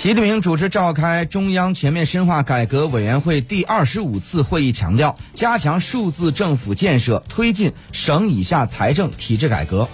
习近平主持召开中央全面深化改革委员会第二十五次会议强调加强数字政府建设推进省以下财政体制改革。